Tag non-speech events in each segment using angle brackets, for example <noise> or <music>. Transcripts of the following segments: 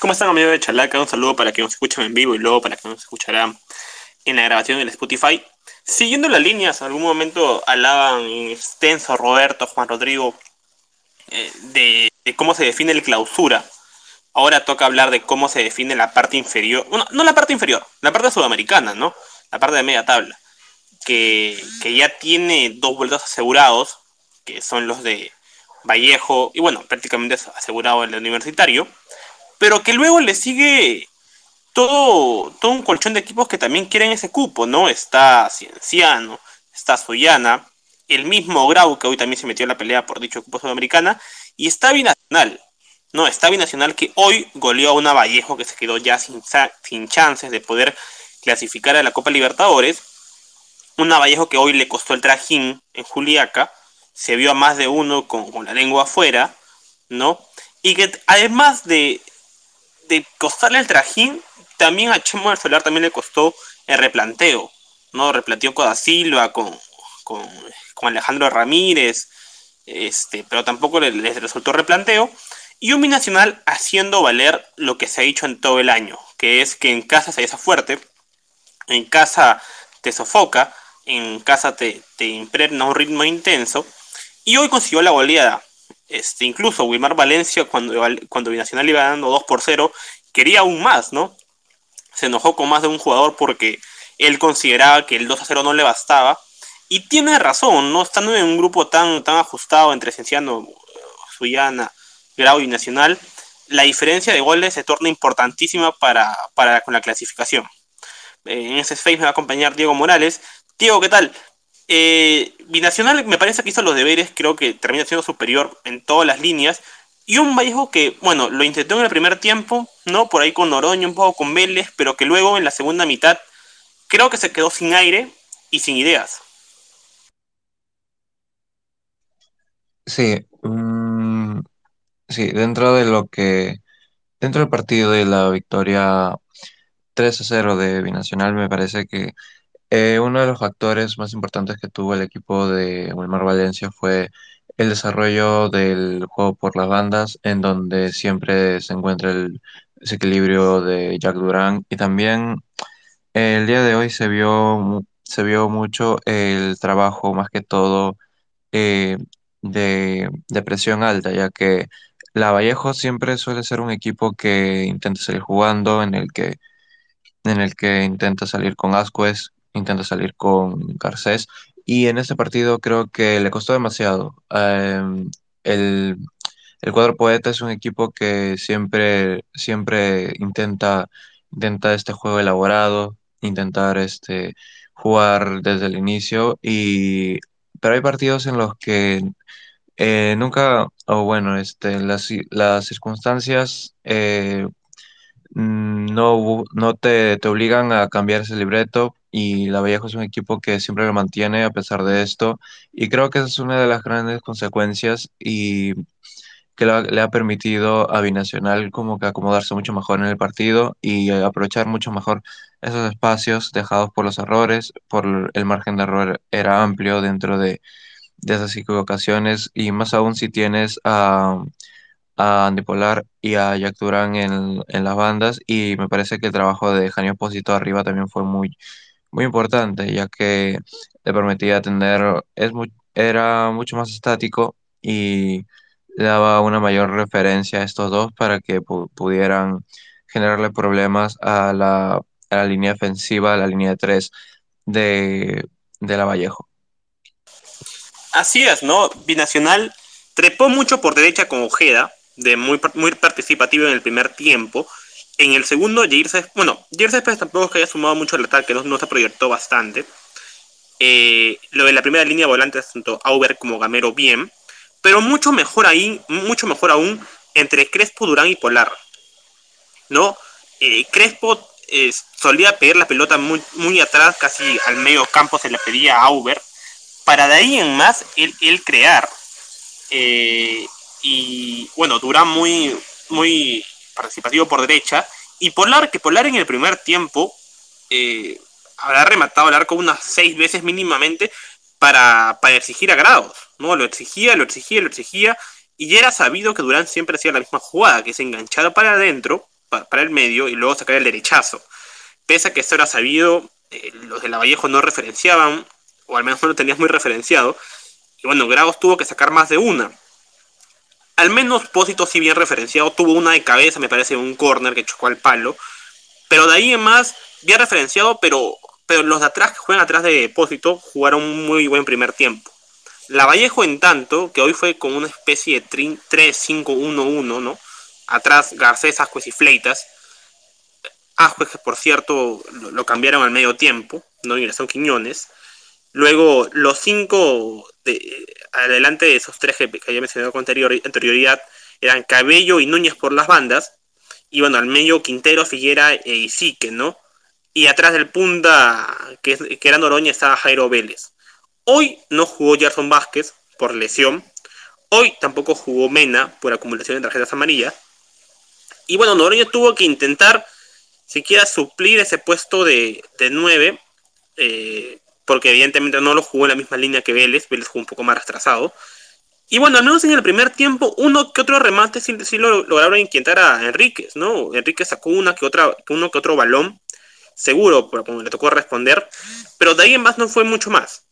¿Cómo están amigos de Chalaca? Un saludo para que nos escuchen en vivo y luego para que nos escucharán en la grabación del Spotify. Siguiendo las líneas, en algún momento hablaban en extenso Roberto, Juan Rodrigo, eh, de, cómo se define el clausura. Ahora toca hablar de cómo se define la parte inferior. Bueno, no la parte inferior, la parte sudamericana, ¿no? La parte de media tabla. Que, ya tiene dos vueltas asegurados, que son los de Vallejo, y bueno, prácticamente asegurado el universitario pero que luego le sigue todo, todo un colchón de equipos que también quieren ese cupo, ¿no? Está Cienciano, está Soyana, el mismo Grau, que hoy también se metió en la pelea por dicho cupo sudamericana, y está Binacional, ¿no? Está Binacional que hoy goleó a una Vallejo que se quedó ya sin, sin chances de poder clasificar a la Copa Libertadores. Una Vallejo que hoy le costó el trajín en Juliaca, se vio a más de uno con, con la lengua afuera, ¿no? Y que además de, de costarle el trajín, también a Chemo Solar también le costó el replanteo, ¿no? Replanteó con Silva, con, con, Alejandro Ramírez, este, pero tampoco les, les resultó replanteo. Y un binacional haciendo valer lo que se ha dicho en todo el año, que es que en casa se hace fuerte, en casa te sofoca, en casa te, te impregna un ritmo intenso, y hoy consiguió la goleada. Este, incluso Wilmar Valencia, cuando, cuando Binacional iba dando 2 por 0, quería aún más, ¿no? Se enojó con más de un jugador porque él consideraba que el 2 a 0 no le bastaba. Y tiene razón, ¿no? Estando en un grupo tan, tan ajustado entre Cienciano, Suyana, Grau y Nacional, la diferencia de goles se torna importantísima para, para con la clasificación. En ese space me va a acompañar Diego Morales. Diego, ¿qué tal? Eh, Binacional me parece que hizo los deberes, creo que termina siendo superior en todas las líneas. Y un Vallejo que, bueno, lo intentó en el primer tiempo, ¿no? Por ahí con Noroño, un poco con Vélez, pero que luego en la segunda mitad creo que se quedó sin aire y sin ideas. Sí, mm, sí, dentro de lo que, dentro del partido de la victoria 3 a 0 de Binacional, me parece que eh, uno de los factores más importantes que tuvo el equipo de Wilmar Valencia fue el desarrollo del juego por las bandas, en donde siempre se encuentra el desequilibrio de Jack Durán y también el día de hoy se vio, se vio mucho el trabajo más que todo eh, de, de presión alta, ya que la Vallejo siempre suele ser un equipo que intenta salir jugando, en el que, en el que intenta salir con Ascuez intenta salir con Garcés y en este partido creo que le costó demasiado. Em, el, el cuadro poeta es un equipo que siempre, siempre intenta, intenta este juego elaborado, intentar este, jugar desde el inicio, y, pero hay partidos en los que eh, nunca, o bueno, este, las, las circunstancias eh, mm, no, no te, te obligan a cambiar ese libreto y la Vallejo es un equipo que siempre lo mantiene a pesar de esto y creo que esa es una de las grandes consecuencias y que le ha permitido a Binacional como que acomodarse mucho mejor en el partido y aprovechar mucho mejor esos espacios dejados por los errores, por el margen de error era amplio dentro de, de esas equivocaciones y más aún si tienes a, a Andy Polar y a Jack Durán en, en las bandas y me parece que el trabajo de Janio Posito arriba también fue muy muy importante, ya que le permitía tener, es era mucho más estático y daba una mayor referencia a estos dos para que pudieran generarle problemas a la, línea ofensiva, a la línea de tres de, de la Vallejo. Así es, ¿no? Binacional trepó mucho por derecha con Ojeda, de muy, muy participativo en el primer tiempo, en el segundo, Jair Céspedes, bueno, Jair Céspedes tampoco es que haya sumado mucho al ataque, no, no se proyectó bastante. Eh, lo de la primera línea de volantes, tanto Auber como Gamero, bien. Pero mucho mejor ahí, mucho mejor aún, entre Crespo, Durán y Polar. ¿No? Eh, Crespo eh, solía pedir la pelota muy, atrás, casi al medio campo se le pedía a Auber. Para de ahí en más, él, él crear. y bueno, Durán muy, muy participativo por derecha, y Polar, que Polar en el primer tiempo eh, habrá rematado el arco unas seis veces mínimamente para, para exigir a grados, ¿no? Lo exigía, lo exigía, lo exigía, y ya era sabido que Durán siempre hacía la misma jugada, que se enganchara para adentro, para el medio y luego sacar el derechazo. Pese a que esto era sabido, eh, los de la Vallejo no referenciaban, o al menos no lo tenías muy referenciado. Y bueno, Graus tuvo que sacar más de una. Al menos Pósito, si bien referenciado, tuvo una de cabeza, me parece, un corner que chocó al palo. Pero de ahí en más, bien referenciado, pero, pero los de atrás que juegan atrás de Pósito jugaron un muy buen primer tiempo. La Vallejo, en tanto, que hoy fue como una especie de 3-5-1-1, ¿no? Atrás Garcés, Ascuez y Fleitas. Ascuez, que por cierto lo, cambiaron al medio tiempo, no ingresaron Quiñones. Luego, los cinco de, adelante de esos tres que, había mencionado con anterioridad eran Cabello y Núñez por las bandas. Y bueno, al medio Quintero, Figuera e Isique, ¿no? Y atrás del punta, que, que era Noroña, estaba Jairo Vélez. Hoy no jugó Gerson Vázquez por lesión. Hoy tampoco jugó Mena por acumulación de tarjetas amarillas. Y bueno, Noroña tuvo que intentar siquiera suplir ese puesto de, de 9, eh, porque evidentemente no lo jugó en la misma línea que Vélez. Vélez jugó un poco más retrasado. Y bueno, al menos en el primer tiempo, uno que otro remate sí, sí lo lograron inquietar a Enríquez, ¿no? Enríquez sacó una que otra, uno que otro balón, seguro, como le tocó responder, pero de ahí en más no fue mucho más.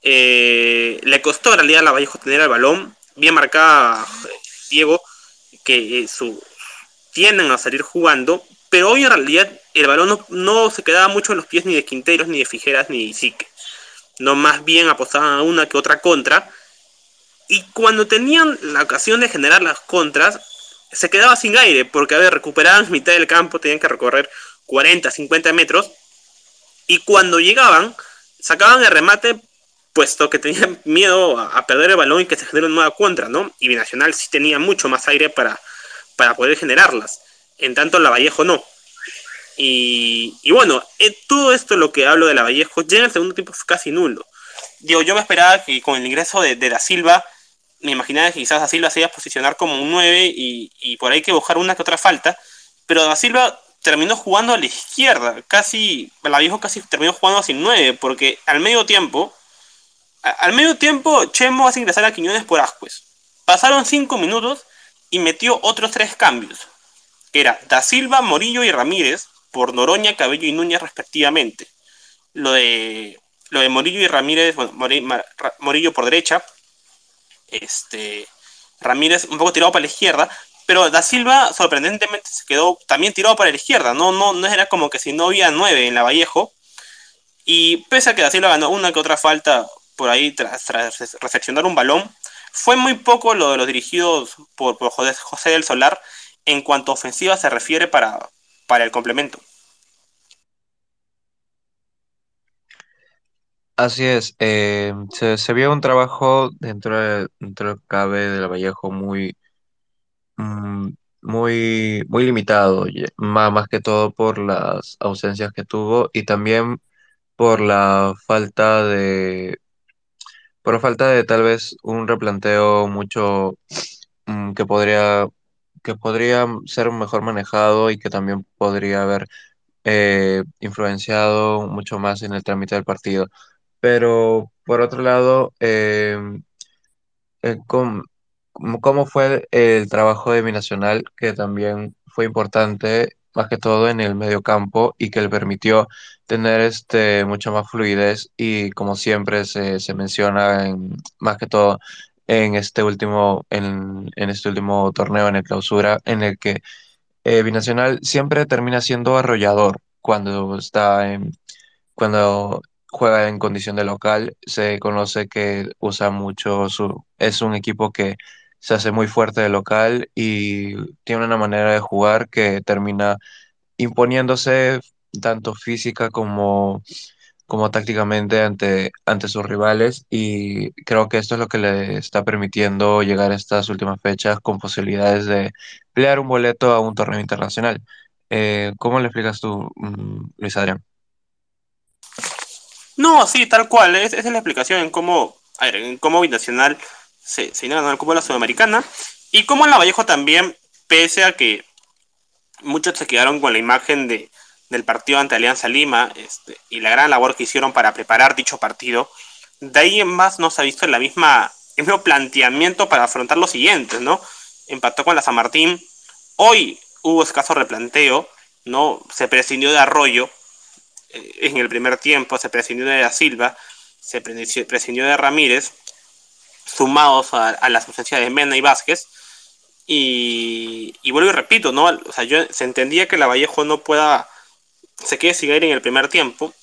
Eh, le costó en realidad a la Vallejo tener el balón. Bien marcada Diego, que eh, su, tienden a salir jugando. Pero hoy en realidad el balón no, se quedaba mucho en los pies ni de Quinteros, ni de Fijeras, ni de Sique. No más bien apostaban a una que otra contra. Y cuando tenían la ocasión de generar las contras, se quedaba sin aire, porque a ver, recuperaban mitad del campo, tenían que recorrer 40, 50 metros. Y cuando llegaban, sacaban el remate puesto que tenían <laughs> miedo a, perder el balón y que se genere una nueva contra, ¿no? Y Binacional sí tenía mucho más aire para, para poder generarlas. En tanto, la Vallejo no. Y, bueno, eh, todo esto lo que hablo de la Vallejo ya el segundo tiempo casi nulo. Digo, yo me esperaba que con el ingreso de, Da Silva, me imaginaba que quizás Da Silva se iba a posicionar como un 9 y, y por ahí que buscar una que otra falta, pero Da Silva terminó jugando a la izquierda, casi, la Vallejo casi terminó jugando sin 9, porque al medio tiempo al medio tiempo, Chemo hace ingresar a Quiñones por Ascuez. Pasaron cinco minutos y metió otros tres cambios, que era Da Silva, Morillo y Ramírez por Noroña, Cabello y Núñez respectivamente. Lo de, lo de Morillo y Ramírez, bueno, Morillo por derecha, este, Ramírez un poco tirado para la izquierda, pero Da Silva sorprendentemente se quedó también tirado para la izquierda, no, no, no era como que si no había nueve en la Vallejo, y pese a que Da Silva ganó una que otra falta por ahí tras, recepcionar un balón. Fue muy poco lo de los dirigidos por, José del Solar en cuanto a ofensiva se refiere para, para el complemento. Así es, eh, se, vio un trabajo dentro, de, dentro del cabe del Vallejo muy, mm, muy, muy limitado, más, más que todo por las ausencias que tuvo y también por la falta de por falta de tal vez un replanteo mucho mm, que podría que podría ser mejor manejado y que también podría haber eh, influenciado mucho más en el trámite del partido. Pero por otro lado, em, eh, ¿cómo, fue el trabajo de Binacional que también fue importante más que todo en el medio campo y que le permitió tener este, mucha más fluidez y como siempre se, se menciona en, más que todo en este último, en, este último torneo, en el clausura, en el que eh, Binacional siempre termina siendo arrollador cuando está en, cuando juega en condición de local, se conoce que usa mucho su, es un equipo que se hace muy fuerte de local y tiene una manera de jugar que termina imponiéndose tanto física como, como tácticamente ante, ante sus rivales y creo que esto es lo que le está permitiendo llegar a estas últimas fechas con posibilidades de pelear un boleto a un torneo internacional. Eh, ¿Cómo le explicas tú, mm, Luis Adrián? No, sí, tal cual. esa es la explicación en cómo, a ver, en cómo Binacional se, se ganó el la Sudamericana y cómo en Vallejo también, pese a que muchos se quedaron con la imagen de, del partido ante Alianza Lima este, y la gran labor que hicieron para preparar dicho partido, de ahí en más no se ha visto la misma, el mismo planteamiento para afrontar los siguientes, ¿no? Empató con la San Martín. Hoy hubo escaso replanteo, ¿no? Se prescindió de Arroyo eh, en el primer tiempo, se prescindió de Da Silva, se prescindió de Ramírez, sumados a, a la ausencia de Mena y Vázquez. Y, y, vuelvo y repito, ¿no? O sea, yo, se entendía que la Vallejo no pueda, se quede sin aire en el primer tiempo,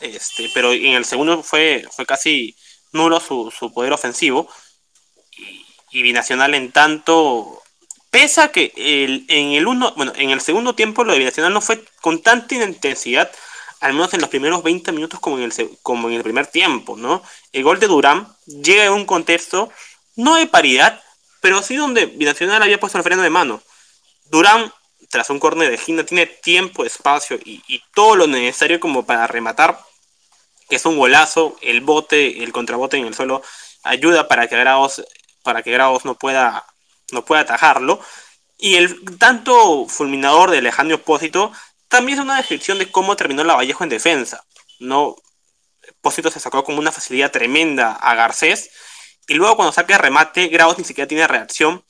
este, pero en el segundo fue, fue casi nulo su, su poder ofensivo. Y, Binacional en tanto, pesa que el, en el uno, bueno, en el segundo tiempo lo de Binacional no fue con tanta intensidad, al menos en los primeros 20 minutos como en el, como en el primer tiempo, ¿no? El gol de Durán llega en un contexto no de paridad, pero sí donde Binacional había puesto el freno de mano. Durán, tras un córner de Gina, tiene tiempo, espacio y, todo lo necesario como para rematar, es un golazo, el bote, el contrabote en el suelo, ayuda para que Grados, para que Grados no pueda, no pueda atajarlo. Y el tanto fulminador de Alejandro Opósito también es una descripción de cómo terminó la Vallejo en defensa. No, Pósito se sacó con una facilidad tremenda a Garcés y luego cuando saca el remate, Graus ni siquiera tiene reacción.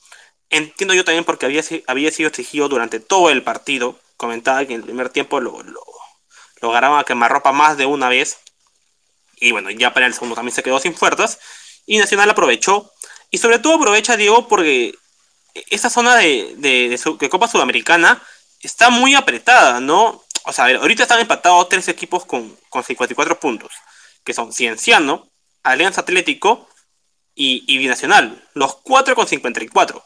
Entiendo yo también porque había, había sido exigido durante todo el partido. Comentaba que en el primer tiempo lo, lo, lo ganaba a quemarropa más de una vez. Y bueno, ya para el segundo también se quedó sin fuerzas. Y Nacional aprovechó. Y sobre todo aprovecha Diego porque esa zona de, de Copa Sudamericana está muy apretada, ¿no? O sea, ahorita están empatados tres equipos con, con 54 puntos, que son Cienciano, Alianza Atlético y, y Binacional, los cuatro con 54.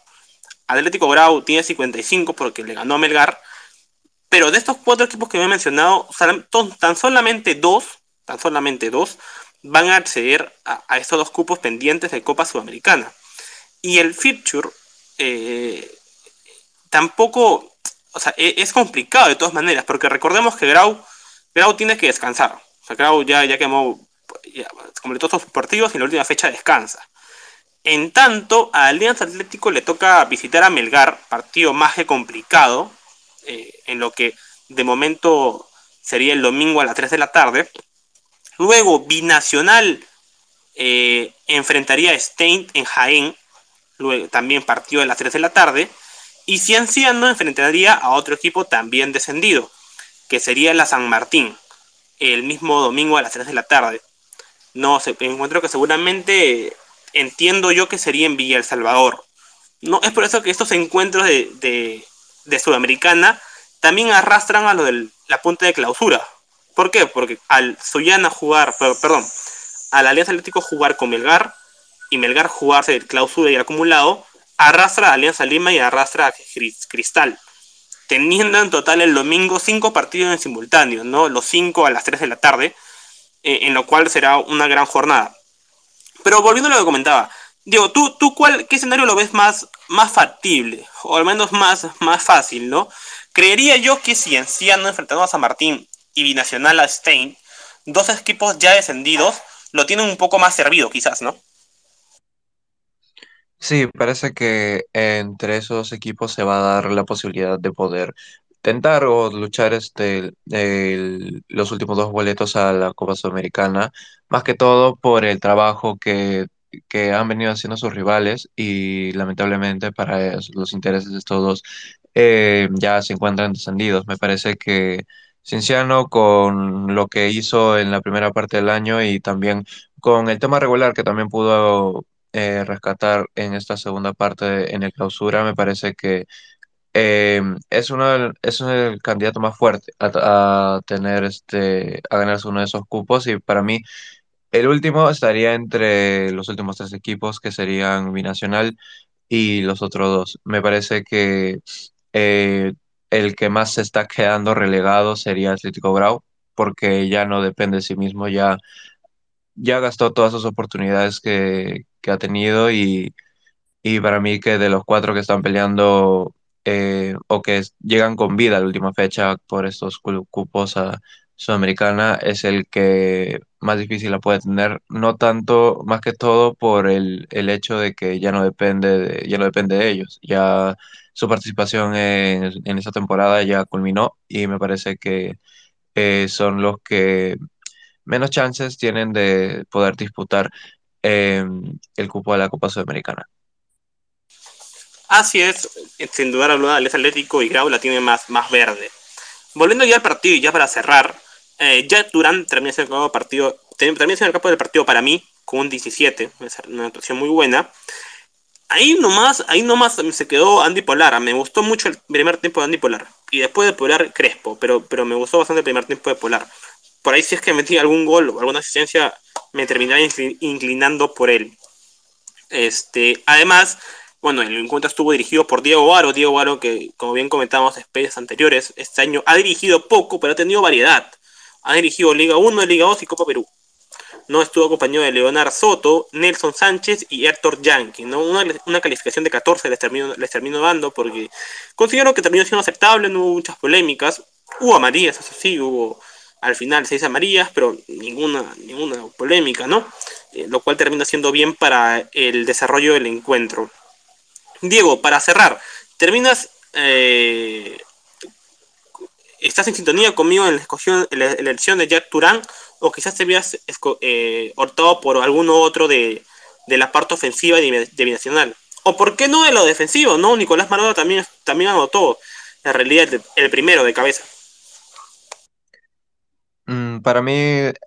Atlético Grau tiene 55 porque le ganó a Melgar, pero de estos cuatro equipos que me he mencionado, tan solamente dos, tan solamente dos, van a acceder a, estos dos cupos pendientes de Copa Sudamericana. Y el Future eh, tampoco o sea, e, es complicado de todas maneras, porque recordemos que Grau, Grau tiene que descansar. O sea, Grau ya, ya quemó, ya completó sus partidos y en la última fecha descansa. En tanto, a Alianza Atlético le toca visitar a Melgar, partido más que complicado, eh, en lo que de momento sería el domingo a las 3 de la tarde. Luego, Binacional eh, enfrentaría a Stein en Jaén, luego también partido a las 3 de la tarde. Y Cienciano enfrentaría a otro equipo también descendido, que sería la San Martín, el mismo domingo a las 3 de la tarde. No sé, encuentro que seguramente entiendo yo que sería en Villa El Salvador. No, es por eso que estos encuentros de, de, Sudamericana también arrastran a lo de la punta de clausura. ¿Por qué? Porque al Suyana jugar, perdón, al Alianza Atlético jugar con Melgar y Melgar jugarse el clausura y acumulado, arrastra a Alianza Lima y arrastra a Cristal, teniendo en total el domingo cinco partidos en simultáneo, ¿no? Los cinco a las 3 de la tarde, eh, en lo cual será una gran jornada. Pero volviendo a lo que comentaba, Diego, ¿tú, tú cuál, qué escenario lo ves más, más factible? O al menos más, más fácil, ¿no? Creería yo que si Enciano enfrentando a San Martín y Binacional a Stein, dos equipos ya descendidos, lo tienen un poco más servido, quizás, ¿no? Sí, parece que entre esos equipos se va a dar la posibilidad de poder tentar o luchar este, los últimos dos boletos a la Copa Sudamericana, más que todo por el trabajo que, que han venido haciendo sus rivales y lamentablemente para los intereses de estos dos eh, ya se encuentran descendidos. Me parece que Cienciano con lo que hizo en la primera parte del año y también con el tema regular que también pudo eh, rescatar en esta segunda parte en el clausura, me parece que eh, es uno del- es el candidato más fuerte a, tener este, a ganarse uno de esos cupos y para mí el último estaría entre los últimos tres equipos que serían Binacional y los otros dos. Me parece que eh, el que más se está quedando relegado sería Atlético Grau porque ya no depende de sí mismo, ya ya gastó todas sus oportunidades que, que ha tenido y, y para mí que de los cuatro que están peleando eh, o que llegan con vida a la última fecha por estos cu- cupos a Sudamericana es el que más difícil la puede tener, no tanto, más que todo por el, el hecho de que ya no depende de, ya no depende de ellos, ya su participación en, en esta temporada ya culminó y me parece que eh, son los que menos chances tienen de poder disputar eh, el cupo de la Copa Sudamericana. Así es, sin duda alguna, el Atlético y Grau la tiene más, más verde. Volviendo ya al partido y ya para cerrar, eh, Jack Durán termina siendo el partido, termina siendo el campo del partido para mí con un 17, una actuación muy buena. Ahí nomás, ahí nomás se quedó Andy Polar. Me gustó mucho el primer tiempo de Andy Polar. Y después de Polar, Crespo. Pero, pero me gustó bastante el primer tiempo de Polar. Por ahí si es que metí algún gol o alguna asistencia, me terminaba inclinando por él. Este, además, bueno, el encuentro estuvo dirigido por Diego Varo. Diego Varo, que como bien comentamos en especies anteriores, este año ha dirigido poco, pero ha tenido variedad. Ha dirigido Liga 1, Liga 2 y Copa Perú no estuvo acompañado de Leonardo Soto, Nelson Sánchez y Héctor Yankee. ¿no? Una, calificación de 14 les terminó, les terminó dando porque considero que terminó siendo aceptable, no hubo muchas polémicas. Hubo amarillas, eso sí, hubo al final seis amarillas, pero ninguna, ninguna polémica, ¿no? Eh, lo cual termina siendo bien para el desarrollo del encuentro. Diego, para cerrar, terminas eh, estás en sintonía conmigo en la, elección de Jack Turán o quizás te habías eh, optado por alguno otro de, la parte ofensiva de, Binacional. O por qué no de lo defensivo, ¿no? Nicolás Maroda también, también anotó en realidad el, primero de cabeza. Mm, para mí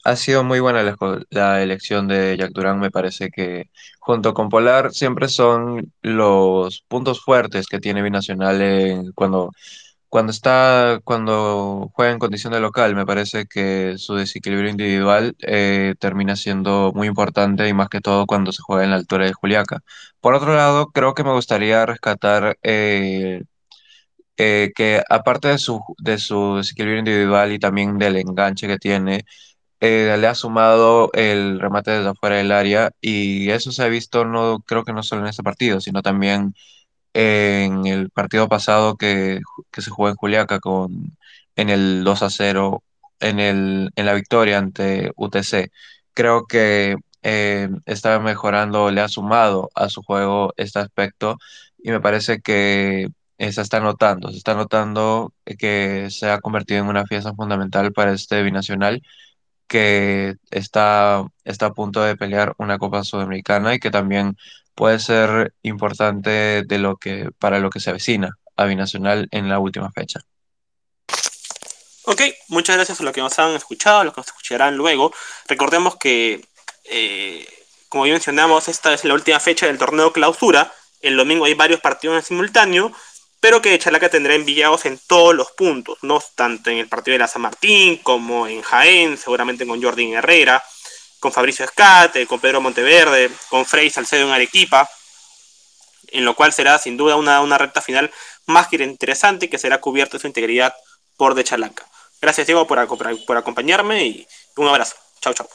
ha sido muy buena la, elección de Jack Durán. Me parece que junto con Polar siempre son los puntos fuertes que tiene Binacional cuando cuando está, cuando juega en condición de local, me parece que su desequilibrio individual eh, termina siendo muy importante y más que todo cuando se juega en la altura de Juliaca. Por otro lado, creo que me gustaría rescatar eh, eh, que aparte de su, de su desequilibrio individual y también del enganche que tiene, le ha sumado el remate desde afuera del área y eso se ha visto no creo que no solo en este partido, sino también en el partido pasado que, se jugó en Juliaca con, en el 2 a 0, en, el, en la victoria ante UTC. Creo que eh, está mejorando, le ha sumado a su juego este aspecto y me parece que se está notando, se está notando que se ha convertido en una pieza fundamental para este binacional que está, está a punto de pelear una Copa Sudamericana y que también puede ser importante de lo que, para lo que se avecina a Binacional en la última fecha. Ok, muchas gracias a los que nos han escuchado, a los que nos escucharán luego. Recordemos que, eh, como ya mencionamos, esta es la última fecha del torneo clausura. El domingo hay varios partidos en simultáneo, pero que Chalaca tendrá enviados en todos los puntos, no tanto en el partido de la San Martín como en Jaén, seguramente con Jordi Herrera, con Fabricio Escate, con Pedro Monteverde, con Frey Salcedo en Arequipa, en lo cual será sin duda una, una recta final más que interesante que será cubierta su integridad por De Chalaca. Gracias Diego por, por acompañarme y un abrazo. Chao, chao.